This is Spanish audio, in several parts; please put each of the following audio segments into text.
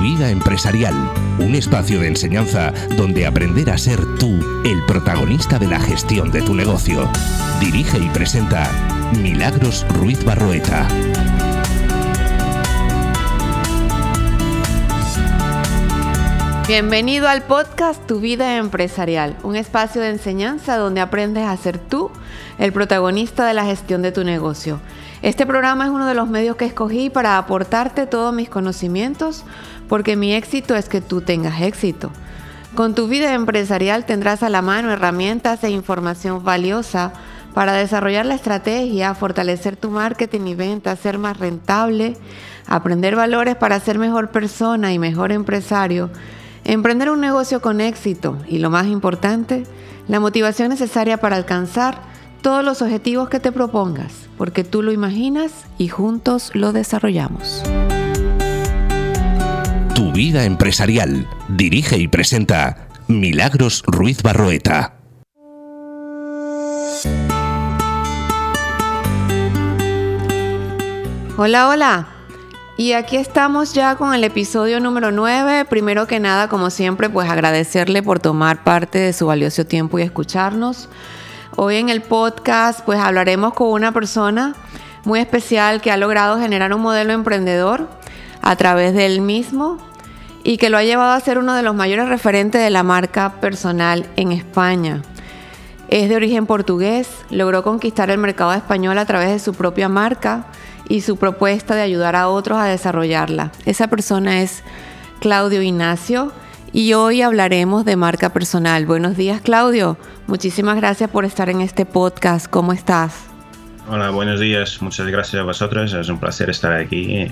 vida empresarial, un espacio de enseñanza donde aprender a ser tú el protagonista de la gestión de tu negocio. Dirige y presenta Milagros Ruiz Barroeta. Bienvenido al podcast Tu vida empresarial, un espacio de enseñanza donde aprendes a ser tú el protagonista de la gestión de tu negocio. Este programa es uno de los medios que escogí para aportarte todos mis conocimientos, porque mi éxito es que tú tengas éxito. Con tu vida empresarial tendrás a la mano herramientas e información valiosa para desarrollar la estrategia, fortalecer tu marketing y venta, ser más rentable, aprender valores para ser mejor persona y mejor empresario, emprender un negocio con éxito y lo más importante, la motivación necesaria para alcanzar todos los objetivos que te propongas, porque tú lo imaginas y juntos lo desarrollamos. Tu vida empresarial. Dirige y presenta Milagros Ruiz Barroeta. Hola, hola. Y aquí estamos ya con el episodio número 9. Primero que nada, como siempre, pues agradecerle por tomar parte de su valioso tiempo y escucharnos. Hoy en el podcast pues hablaremos con una persona muy especial que ha logrado generar un modelo emprendedor a través del mismo y que lo ha llevado a ser uno de los mayores referentes de la marca personal en España. Es de origen portugués, logró conquistar el mercado español a través de su propia marca y su propuesta de ayudar a otros a desarrollarla. Esa persona es Claudio Ignacio y hoy hablaremos de marca personal. Buenos días Claudio, muchísimas gracias por estar en este podcast. ¿Cómo estás? Hola, buenos días, muchas gracias a vosotros, es un placer estar aquí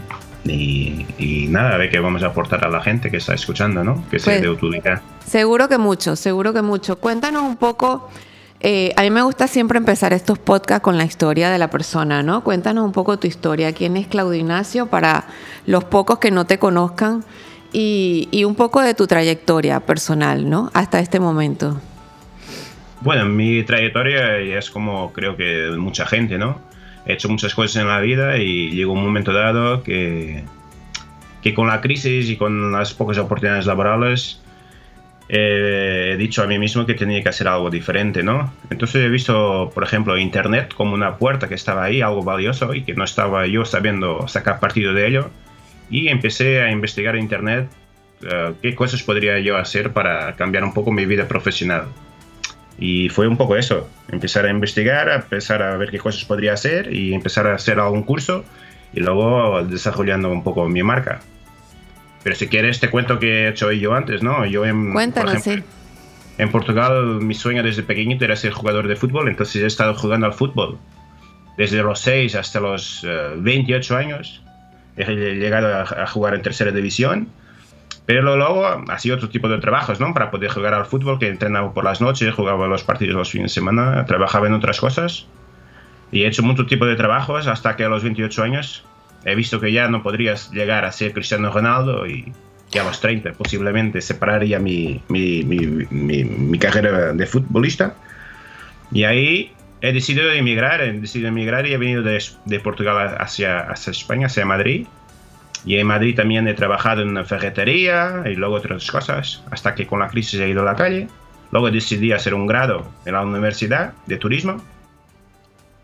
y, nada, a ver qué vamos a aportar a la gente que está escuchando, ¿no? Que sea pues, de utilidad. Seguro que mucho, seguro que mucho. Cuéntanos un poco, eh, a mí me gusta siempre empezar estos podcasts con la historia de la persona, ¿no? Cuéntanos un poco tu historia. ¿Quién es Claudio Ignacio para los pocos que no te conozcan? y, un poco de tu trayectoria personal, ¿no? Hasta este momento. Bueno, mi trayectoria es como creo que mucha gente, ¿no? He hecho muchas cosas en la vida y llegó un momento dado que, que con la crisis y con las pocas oportunidades laborales he dicho a mí mismo que tenía que hacer algo diferente, ¿no? Entonces he visto, por ejemplo, Internet como una puerta que estaba ahí, algo valioso y que no estaba yo sabiendo sacar partido de ello y empecé a investigar internet eh, qué cosas podría yo hacer para cambiar un poco mi vida profesional. Y fue un poco eso, empezar a investigar, empezar a ver qué cosas podría hacer y empezar a hacer algún curso y luego desarrollando un poco mi marca. Pero si quieres te cuento qué he hecho yo antes, ¿no? Yo en, Cuéntanos, sí. En Portugal mi sueño desde pequeñito era ser jugador de fútbol, entonces he estado jugando al fútbol desde los 6 hasta los 28 eh, años he llegado a, jugar en tercera división. Pero luego ha sido otro tipo de trabajos, ¿no? Para poder jugar al fútbol, que entrenaba por las noches, jugaba los partidos los fines de semana, trabajaba en otras cosas. Y he hecho mucho tipo de trabajos hasta que a los 28 años he visto que ya no podrías llegar a ser Cristiano Ronaldo y que a los 30 posiblemente separaría mi, mi, carrera de futbolista. Y ahí he decidido emigrar, he decidido emigrar y he venido de, Portugal hacia, España, hacia Madrid. Y en Madrid también he trabajado en una ferretería y luego otras cosas, hasta que con la crisis he ido a la calle. Luego decidí hacer un grado en la Universidad de Turismo.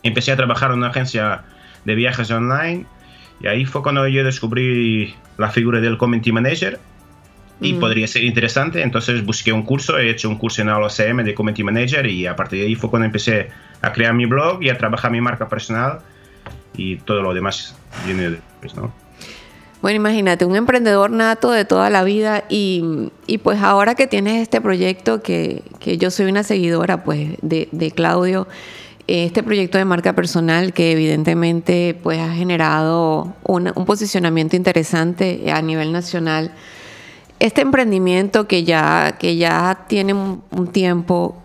Empecé a trabajar en una agencia de viajes online y ahí fue cuando yo descubrí la figura del Community Manager y mm. podría ser interesante. Entonces busqué un curso, he hecho un curso en OCM de Community Manager y a partir de ahí fue cuando empecé a crear mi blog y a trabajar mi marca personal y todo lo demás viene después, ¿no? Bueno, imagínate, un emprendedor nato de toda la vida y, y pues ahora que tienes este proyecto, que, que yo soy una seguidora pues de, de, Claudio, este proyecto de marca personal que evidentemente pues ha generado un, posicionamiento interesante a nivel nacional. Este emprendimiento que ya, que ya tiene un, tiempo,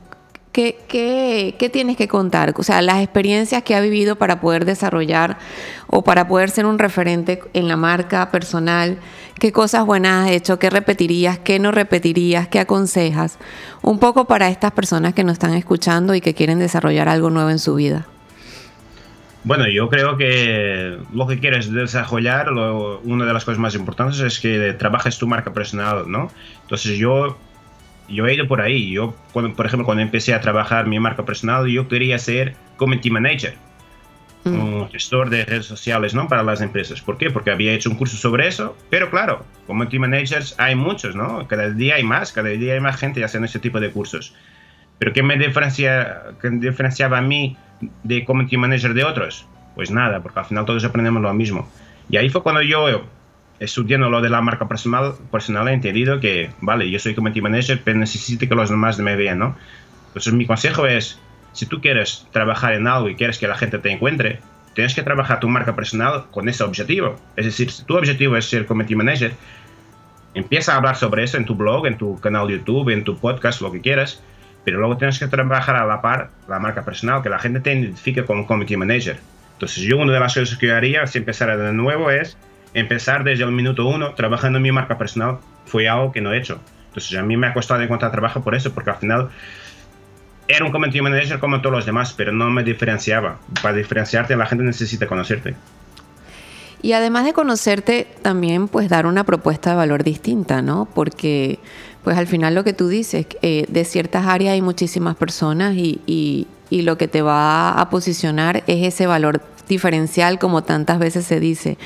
¿qué, ¿qué, tienes que contar? O sea, las experiencias que ha vivido para poder desarrollar o para poder ser un referente en la marca personal, qué cosas buenas has hecho, qué repetirías, qué no repetirías, qué aconsejas, un poco para estas personas que nos están escuchando y que quieren desarrollar algo nuevo en su vida. Bueno, yo creo que lo que quieres desarrollar, una de las cosas más importantes es que trabajes tu marca personal, ¿no? Entonces yo, yo he ido por ahí. Yo, por ejemplo, cuando empecé a trabajar mi marca personal, yo quería ser community manager, mm. un gestor de redes sociales, ¿no? Para las empresas. ¿Por qué? Porque había hecho un curso sobre eso. Pero claro, community managers hay muchos, ¿no? Cada día hay más, cada día hay más gente haciendo ese tipo de cursos. Pero ¿qué me diferencia, qué diferenciaba a mí? de community manager de otros? Pues nada, porque al final todos aprendemos lo mismo. Y ahí fue cuando yo, estudiando lo de la marca personal, personal he entendido que, vale, yo soy community manager, pero necesito que los demás me vean, ¿no? Entonces mi consejo es, si tú quieres trabajar en algo y quieres que la gente te encuentre, tienes que trabajar tu marca personal con ese objetivo. Es decir, si tu objetivo es ser community manager, empieza a hablar sobre eso en tu blog, en tu canal de YouTube, en tu podcast, lo que quieras, pero luego tienes que trabajar a la par la marca personal, que la gente te identifique como community manager. Entonces yo una de las cosas que haría si empezara de nuevo es empezar desde el minuto uno trabajando en mi marca personal. Fue algo que no he hecho. Entonces a mí me ha costado encontrar trabajo por eso, porque al final era un community manager como todos los demás, pero no me diferenciaba. Para diferenciarte la gente necesita conocerte. Y además de conocerte, también pues dar una propuesta de valor distinta, ¿no? Porque pues al final lo que tú dices, eh, de ciertas áreas hay muchísimas personas y, y, lo que te va a posicionar es ese valor diferencial como tantas veces se dice.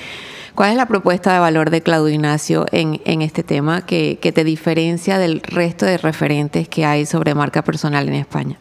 ¿Cuál es la propuesta de valor de Claudio Ignacio en, en este tema que, que, te diferencia del resto de referentes que hay sobre marca personal en España?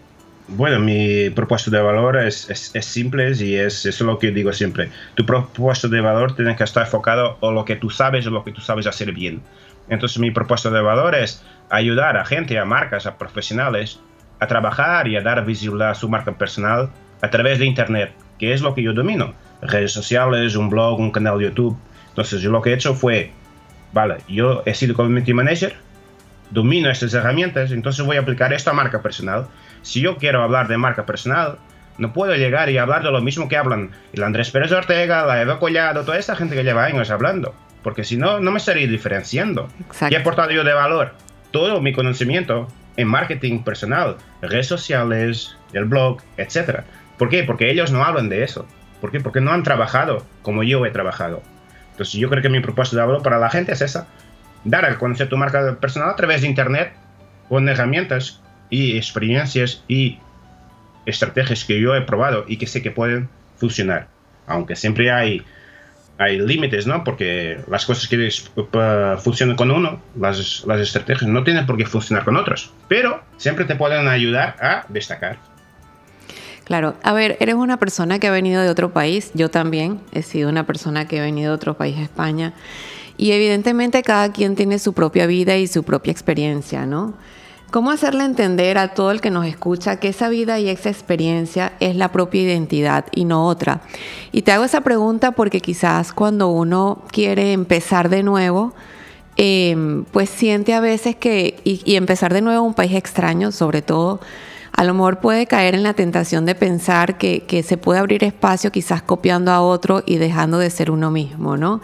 Bueno, mi propuesta de valor es, es, es simple y es, es, lo que digo siempre. Tu propuesta de valor tiene que estar enfocado en lo que tú sabes o lo que tú sabes hacer bien. Entonces mi propuesta de valor es ayudar a gente, a marcas, a profesionales a trabajar y a dar visibilidad a su marca personal a través de Internet, que es lo que yo domino. Redes sociales, un blog, un canal de YouTube. Entonces yo lo que he hecho fue, vale, yo he sido community manager, domino estas herramientas, entonces voy a aplicar esto a marca personal. Si yo quiero hablar de marca personal, no puedo llegar y hablar de lo mismo que hablan el Andrés Pérez Ortega, la Eva Collado, toda esta gente que lleva años hablando porque si no, no me estaría diferenciando. ¿Qué he aportado yo de valor? Todo mi conocimiento en marketing personal, redes sociales, el blog, etc. ¿Por qué? Porque ellos no hablan de eso. ¿Por qué? Porque no han trabajado como yo he trabajado. Entonces yo creo que mi propuesta de valor para la gente es esa. Dar a conocer tu marca personal a través de Internet con herramientas y experiencias y estrategias que yo he probado y que sé que pueden funcionar. Aunque siempre hay hay límites, ¿no? Porque las cosas que funcionan con uno, las, las estrategias, no tienen por qué funcionar con otros, pero siempre te pueden ayudar a destacar. Claro, a ver, eres una persona que ha venido de otro país, yo también he sido una persona que ha venido de otro país, España, y evidentemente cada quien tiene su propia vida y su propia experiencia, ¿no? ¿Cómo hacerle entender a todo el que nos escucha que esa vida y esa experiencia es la propia identidad y no otra? Y te hago esa pregunta porque quizás cuando uno quiere empezar de nuevo, em, pues siente a veces que, y, empezar de nuevo en un país extraño, sobre todo, a lo mejor puede caer en la tentación de pensar que, que se puede abrir espacio quizás copiando a otro y dejando de ser uno mismo, ¿no?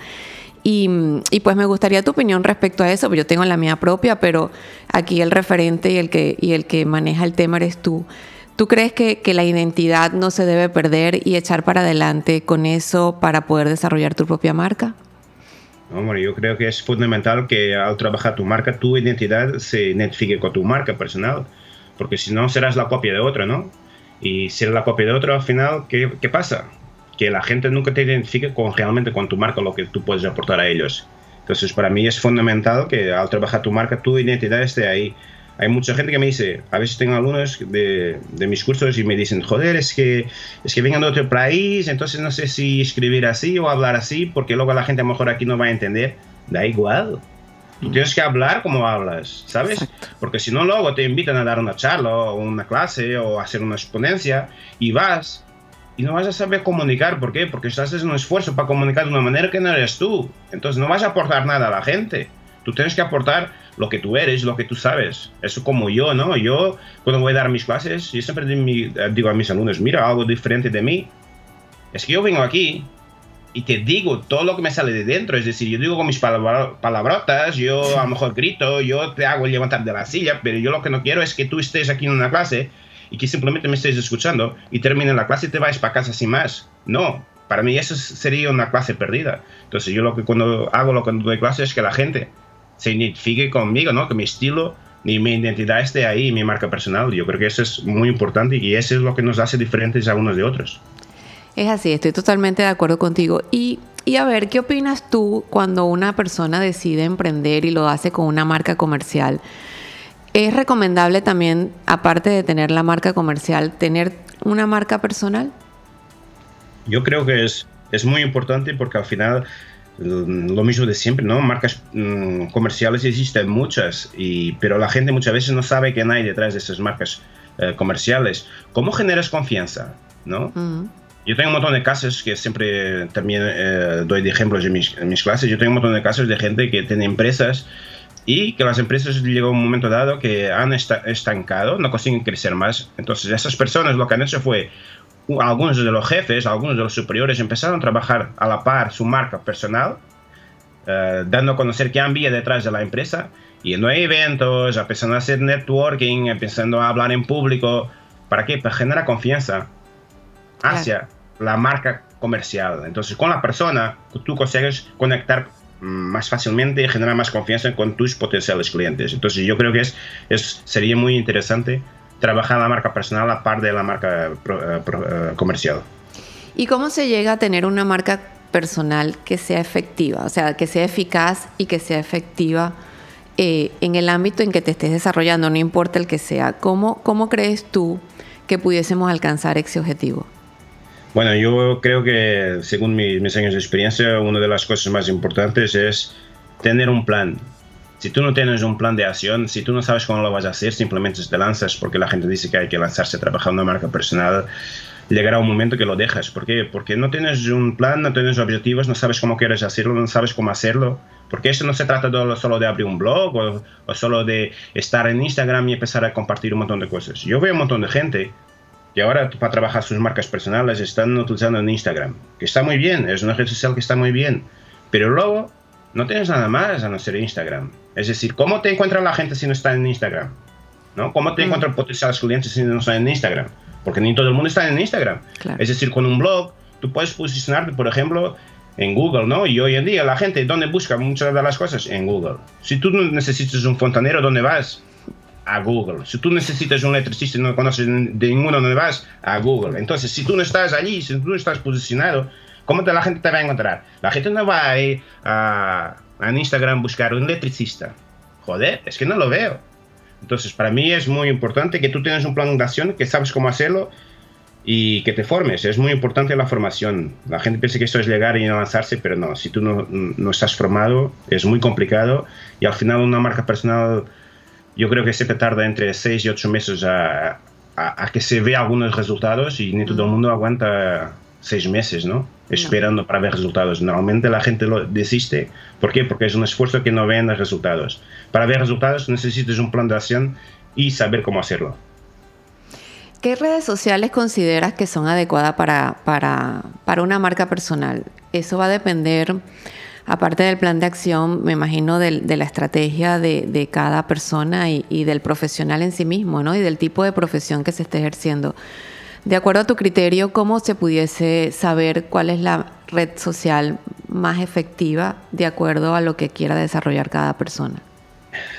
Y, pues me gustaría tu opinión respecto a eso, yo tengo la mía propia, pero aquí el referente y el que, y el que maneja el tema eres tú. ¿Tú crees que, que, la identidad no se debe perder y echar para adelante con eso para poder desarrollar tu propia marca? Hombre, yo creo que es fundamental que al trabajar tu marca, tu identidad se identifique con tu marca personal, porque si no serás la copia de otro, ¿no? Y si eres la copia de otro, al final, ¿qué, qué pasa? que la gente nunca te identifique con realmente con tu marca lo que tú puedes aportar a ellos. Entonces, para mí es fundamental que al trabajar tu marca, tu identidad esté ahí. Hay mucha gente que me dice, a veces tengo alumnos de, de mis cursos y me dicen, joder, es que, es que vengan de otro país, entonces no sé si escribir así o hablar así, porque luego la gente a lo mejor aquí no va a entender. Da igual. Tú tienes que hablar como hablas, ¿sabes? Porque si no, luego te invitan a dar una charla o una clase o hacer una exponencia y vas y no vas a saber comunicar. ¿Por qué? Porque estás haciendo un esfuerzo para comunicar de una manera que no eres tú. Entonces no vas a aportar nada a la gente. Tú tienes que aportar lo que tú eres, lo que tú sabes. Eso como yo, ¿no? Yo, cuando voy a dar mis clases, yo siempre digo a mis alumnos, mira, algo diferente de mí. Es que yo vengo aquí y te digo todo lo que me sale de dentro. Es decir, yo digo con mis palabrotas, yo a lo mejor grito, yo te hago levantar de la silla, pero yo lo que no quiero es que tú estés aquí en una clase y que simplemente me estés escuchando y termine la clase y te vayas para casa sin más. No, para mí eso sería una clase perdida. Entonces yo lo que cuando hago lo que doy clase es que la gente se identifique conmigo, ¿no? Que mi estilo ni mi identidad esté ahí, mi marca personal. Yo creo que eso es muy importante y eso es lo que nos hace diferentes a unos de otros. Es así, estoy totalmente de acuerdo contigo. Y, y a ver, ¿qué opinas tú cuando una persona decide emprender y lo hace con una marca comercial? ¿Es recomendable también, aparte de tener la marca comercial, tener una marca personal? Yo creo que es, es muy importante porque al final mm, lo mismo de siempre, ¿no? Marcas mm, comerciales existen muchas, y, pero la gente muchas veces no sabe quién hay detrás de esas marcas eh, comerciales. ¿Cómo generas confianza? ¿no? Yo tengo un montón de casos que siempre también eh, doy de ejemplos en mis, en mis, clases. Yo tengo un montón de casos de gente que tiene empresas y que las empresas llegó un momento dado que han estancado, no consiguen crecer más. Entonces esas personas lo que han hecho fue algunos de los jefes, algunos de los superiores empezaron a trabajar a la par su marca personal, eh, dando a conocer qué había detrás de la empresa, yendo a eventos, empezando a hacer networking, empezando a hablar en público. ¿Para qué? Para generar confianza hacia la marca comercial. Entonces, con la persona, tú consigues conectar más fácilmente y generar más confianza con tus potenciales clientes. Entonces, yo creo que es, es sería muy interesante trabajar la marca personal a par de la marca eh, eh, comercial. ¿Y cómo se llega a tener una marca personal que sea efectiva? O sea, que sea eficaz y que sea efectiva eh, en el ámbito en que te estés desarrollando, no importa el que sea. ¿Cómo, cómo crees tú que pudiésemos alcanzar ese objetivo? Bueno, yo creo que según mis años de experiencia, una de las cosas más importantes es tener un plan si tú no tienes un plan de acción, si tú no sabes cómo lo vas a hacer, simplemente te lanzas porque la gente dice que hay que lanzarse a trabajar una marca personal, llegará un momento que lo dejas. ¿Por qué? Porque no tienes un plan, no tienes objetivos, no sabes cómo quieres hacerlo, no sabes cómo hacerlo. Porque eso no se trata solo de abrir un blog o, o, solo de estar en Instagram y empezar a compartir un montón de cosas. Yo veo un montón de gente que ahora para trabajar sus marcas personales están utilizando en Instagram, que está muy bien, es una red social que está muy bien. Pero luego no tienes nada más a no ser Instagram. Es decir, ¿cómo te encuentra la gente si no está en Instagram? ¿No? ¿Cómo te mm. encuentran potenciales clientes si no están en Instagram? Porque ni todo el mundo está en Instagram. Es decir, con un blog tú puedes posicionarte, por ejemplo, en Google, ¿no? Y hoy en día la gente, ¿dónde busca muchas de las cosas? En Google. Si tú necesitas un fontanero, ¿dónde vas? A Google. Si tú necesitas un electricista y no conoces de ninguno, ¿dónde vas? A Google. Entonces, si tú no estás allí, si tú no estás posicionado, ¿Cómo te, la gente te va a encontrar? La gente no va a ir a, a Instagram buscar un electricista. Joder, es que no lo veo. Entonces, para mí es muy importante que tú tengas un plan de acción, que sabes cómo hacerlo y que te formes. Es muy importante la formación. La gente piensa que esto es llegar y lanzarse, pero no. Si tú no, no estás formado, es muy complicado y al final una marca personal, yo creo que siempre tarda entre 6 y 8 meses a, a, a que se vea algunos resultados y ni todo el mundo aguanta seis meses, ¿no? Esperando para ver resultados. Normalmente la gente lo desiste. ¿Por qué? Porque es un esfuerzo que no ven los resultados. Para ver resultados necesitas un plan de acción y saber cómo hacerlo. ¿Qué redes sociales consideras que son adecuadas para, para, para una marca personal? Eso va a depender, aparte del plan de acción, me imagino, de, la estrategia de, cada persona y, del profesional en sí mismo, ¿no? Y del tipo de profesión que se esté ejerciendo. De acuerdo a tu criterio, ¿cómo se pudiese saber cuál es la red social más efectiva de acuerdo a lo que quiera desarrollar cada persona?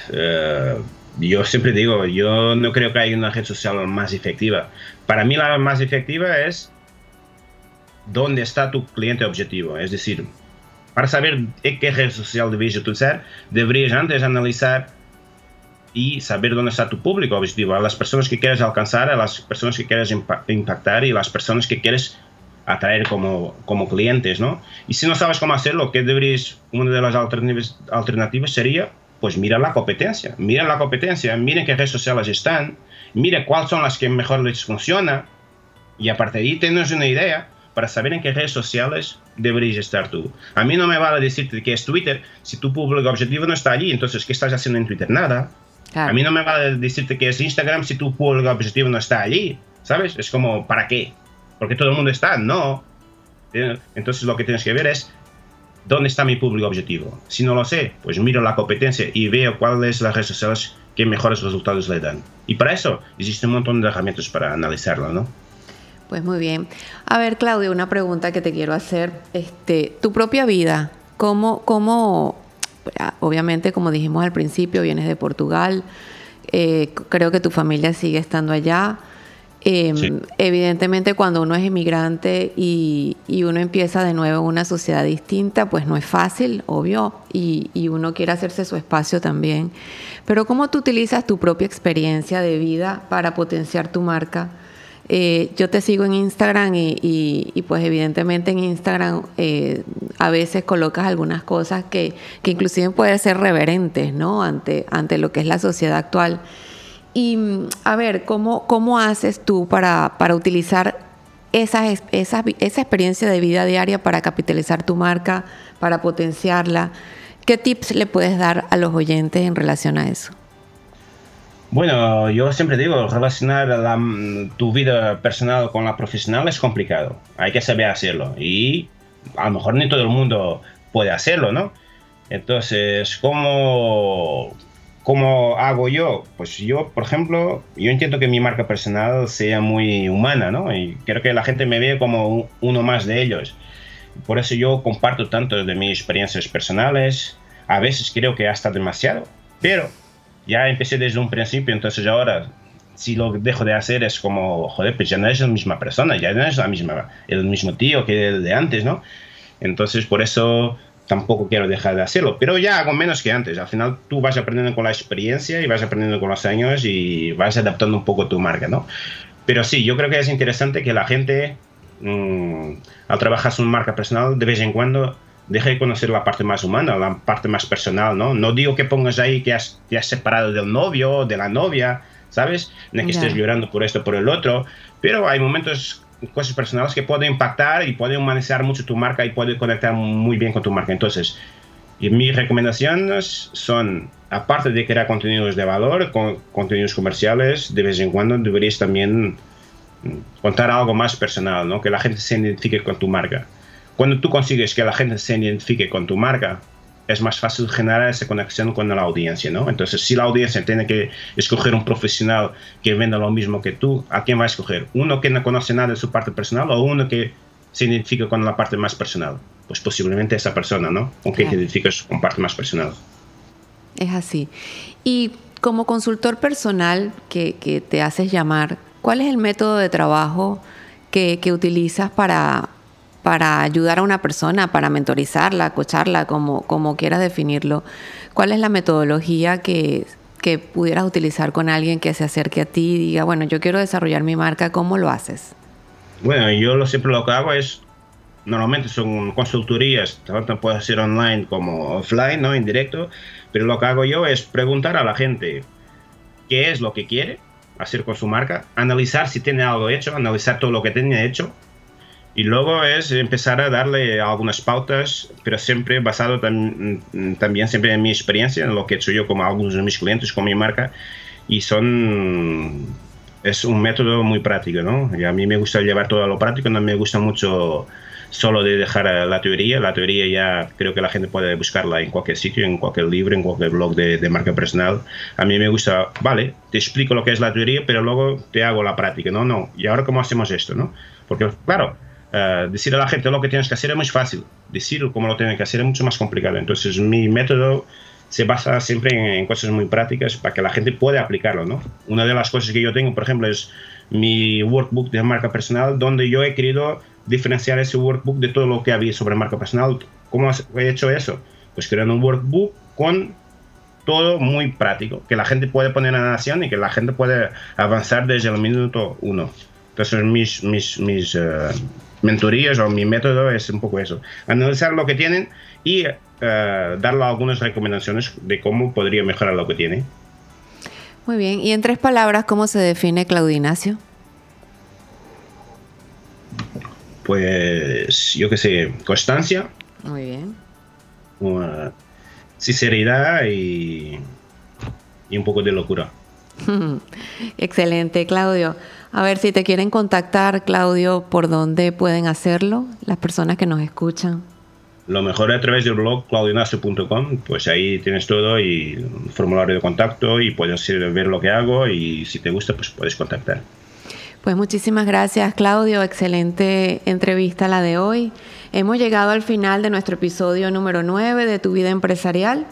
Uh, yo siempre digo, yo no creo que haya una red social más efectiva. Para mí la más efectiva es dónde está tu cliente objetivo. Es decir, para saber qué red social debes utilizar, deberías antes analizar y saber dónde está tu público objetivo, a las personas que quieres alcanzar, a las personas que quieres impactar y las personas que quieres atraer como, como clientes, ¿no? Y si no sabes cómo hacerlo, ¿qué deberías, una de las alternativas, alternativas sería, pues mira la competencia, mira la competencia, miren qué redes sociales están, mira cuáles son las que mejor les funciona y a partir de ahí tienes una idea para saber en qué redes sociales deberías estar tú. A mí no me vale decirte que es Twitter si tu público objetivo no está allí, entonces ¿qué estás haciendo en Twitter? Nada. A mí no me va a decirte que es Instagram si tu público objetivo no está allí, ¿sabes? Es como, ¿para qué? Porque todo el mundo está, no. Entonces lo que tienes que ver es dónde está mi público objetivo. Si no lo sé, pues miro la competencia y veo cuáles son las redes sociales que mejores resultados le dan. Y para eso existe un montón de herramientas para analizarlo, ¿no? Pues muy bien. A ver, Claudio, una pregunta que te quiero hacer. Este, tu propia vida, ¿cómo, cómo obviamente, como dijimos al principio, vienes de Portugal, eh, creo que tu familia sigue estando allá. Em, evidentemente, cuando uno es inmigrante y, uno empieza de nuevo en una sociedad distinta, pues no es fácil, obvio, y, y, uno quiere hacerse su espacio también. Pero ¿cómo tú utilizas tu propia experiencia de vida para potenciar tu marca? Eh, yo te sigo en Instagram y, pues evidentemente en Instagram eh, a veces colocas algunas cosas que, que inclusive pueden ser reverentes, ¿no? Ante, ante lo que es la sociedad actual. Y a ver, ¿cómo, cómo haces tú para, para utilizar esa, esa, esa experiencia de vida diaria para capitalizar tu marca, para potenciarla? ¿Qué tips le puedes dar a los oyentes en relación a eso? Bueno, yo siempre digo, relacionar tu vida personal con la profesional es complicado. Hay que saber hacerlo. Y a lo mejor ni todo el mundo puede hacerlo, ¿no? Entonces, ¿cómo, ¿cómo hago yo? Pues yo, por ejemplo, yo intento que mi marca personal sea muy humana, ¿no? Y quiero que la gente me vea como uno más de ellos. Por eso yo comparto tanto de mis experiencias personales. A veces creo que hasta demasiado. Pero ya empecé desde un principio, entonces ahora si lo dejo de hacer es como, joder, pues ya no es la misma persona, ya no es la misma, el mismo tío que el de antes, ¿no? Entonces por eso tampoco quiero dejar de hacerlo, pero ya hago menos que antes. Al final tú vas aprendiendo con la experiencia y vas aprendiendo con los años y vas adaptando un poco tu marca, ¿no? Pero sí, yo creo que es interesante que la gente, mmm, al trabajar su marca personal, de vez en cuando deja de conocer la parte más humana, la parte más personal, ¿no? No digo que pongas ahí que has, te has separado del novio, de la novia, ¿sabes? Ni que estés llorando por esto, por el otro, pero hay momentos, cosas personales que pueden impactar y pueden humanizar mucho tu marca y pueden conectar muy bien con tu marca. Entonces, y mis recomendaciones son, aparte de crear contenidos de valor, con, contenidos comerciales, de vez en cuando deberías también contar algo más personal, ¿no? Que la gente se identifique con tu marca. Cuando tú consigues que la gente se identifique con tu marca, es más fácil generar esa conexión con la audiencia, ¿no? Entonces, si la audiencia tiene que escoger un profesional que venda lo mismo que tú, ¿a quién va a escoger? ¿Uno que no conoce nada de su parte personal o uno que se identifica con la parte más personal? Pues posiblemente esa persona, ¿no? Con que te identificas con parte más personal. Es así. Y como consultor personal que, que te haces llamar, ¿cuál es el método de trabajo que, que utilizas para, para ayudar a una persona, para mentorizarla, cocharla, como, como quieras definirlo. ¿Cuál es la metodología que, que pudieras utilizar con alguien que se acerque a ti y diga, bueno, yo quiero desarrollar mi marca, ¿cómo lo haces? Bueno, yo lo, siempre lo que hago es, normalmente son consultorías, tanto puede ser online como offline, ¿no? En directo, pero lo que hago yo es preguntar a la gente qué es lo que quiere hacer con su marca, analizar si tiene algo hecho, analizar todo lo que tiene hecho, y luego es empezar a darle algunas pautas, pero siempre basado también siempre en mi experiencia, en lo que he hecho yo como algunos de mis clientes, con mi marca. Y son... Es un método muy práctico, ¿no? Y a mí me gusta llevar todo a lo práctico, no me gusta mucho solo de dejar la teoría. La teoría ya creo que la gente puede buscarla en cualquier sitio, en cualquier libro, en cualquier blog de, de, marca personal. A mí me gusta, vale, te explico lo que es la teoría, pero luego te hago la práctica, ¿no? No, ¿y ahora cómo hacemos esto, no? Porque, claro, Uh, decir a la gente lo que tienes que hacer es muy fácil, decir cómo lo tienen que hacer es mucho más complicado. Entonces mi método se basa siempre en, cosas muy prácticas para que la gente pueda aplicarlo. ¿no? Una de las cosas que yo tengo, por ejemplo, es mi workbook de marca personal, donde yo he querido diferenciar ese workbook de todo lo que había sobre marca personal. ¿Cómo he hecho eso? Pues creando un workbook con todo muy práctico, que la gente puede poner en acción y que la gente puede avanzar desde el minuto uno. Entonces mis, mis, mis uh, mentorías o mi método es un poco eso, analizar lo que tienen y uh, darle algunas recomendaciones de cómo podría mejorar lo que tiene. Muy bien, y en tres palabras, ¿cómo se define Claudinacio? Pues yo qué sé, constancia. Muy bien. Uh, sinceridad y, y un poco de locura. Excelente, Claudio. A ver, si te quieren contactar, Claudio, ¿por dónde pueden hacerlo las personas que nos escuchan? Lo mejor a través del blog claudinacio.com, pues ahí tienes todo y un formulario de contacto y puedes ver lo que hago y si te gusta pues puedes contactar. Pues muchísimas gracias Claudio, excelente entrevista la de hoy. Hemos llegado al final de nuestro episodio número 9 de Tu vida empresarial.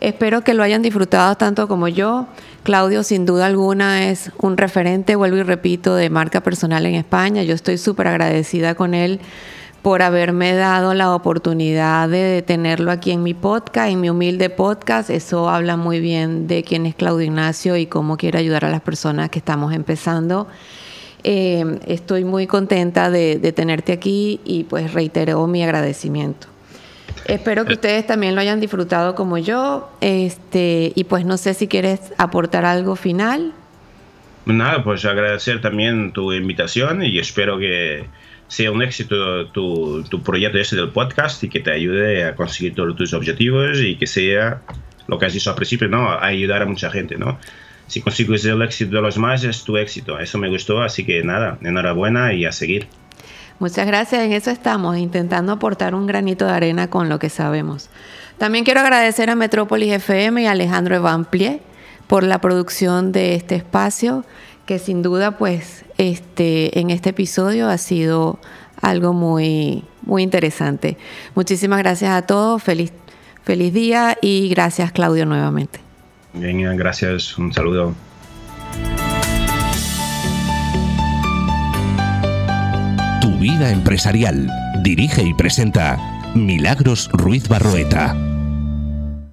Espero que lo hayan disfrutado tanto como yo. Claudio, sin duda alguna, es un referente, vuelvo y repito, de marca personal en España. Yo estoy súper agradecida con él por haberme dado la oportunidad de tenerlo aquí en mi podcast, en mi humilde podcast. Eso habla muy bien de quién es Claudio Ignacio y cómo quiere ayudar a las personas que estamos empezando. Eh, estoy muy contenta de, de tenerte aquí y pues reitero mi agradecimiento. Espero que ustedes también lo hayan disfrutado como yo. Este, y pues no sé si quieres aportar algo final. Nada, pues agradecer también tu invitación y espero que sea un éxito tu, tu proyecto ese del podcast y que te ayude a conseguir todos tus objetivos y que sea lo que has dicho al principio, ¿no? ayudar a mucha gente, ¿no? Si consigues el éxito de los más es tu éxito. Eso me gustó, así que nada, enhorabuena y a seguir. Muchas gracias, en eso estamos, intentando aportar un granito de arena con lo que sabemos. También quiero agradecer a Metrópolis FM y a Alejandro Evanplie por la producción de este espacio, que sin duda, pues, este, en este episodio ha sido algo muy, muy interesante. Muchísimas gracias a todos, feliz, feliz día y gracias, Claudio, nuevamente. Bien, gracias, un saludo. Vida empresarial. Dirige y presenta Milagros Ruiz Barroeta.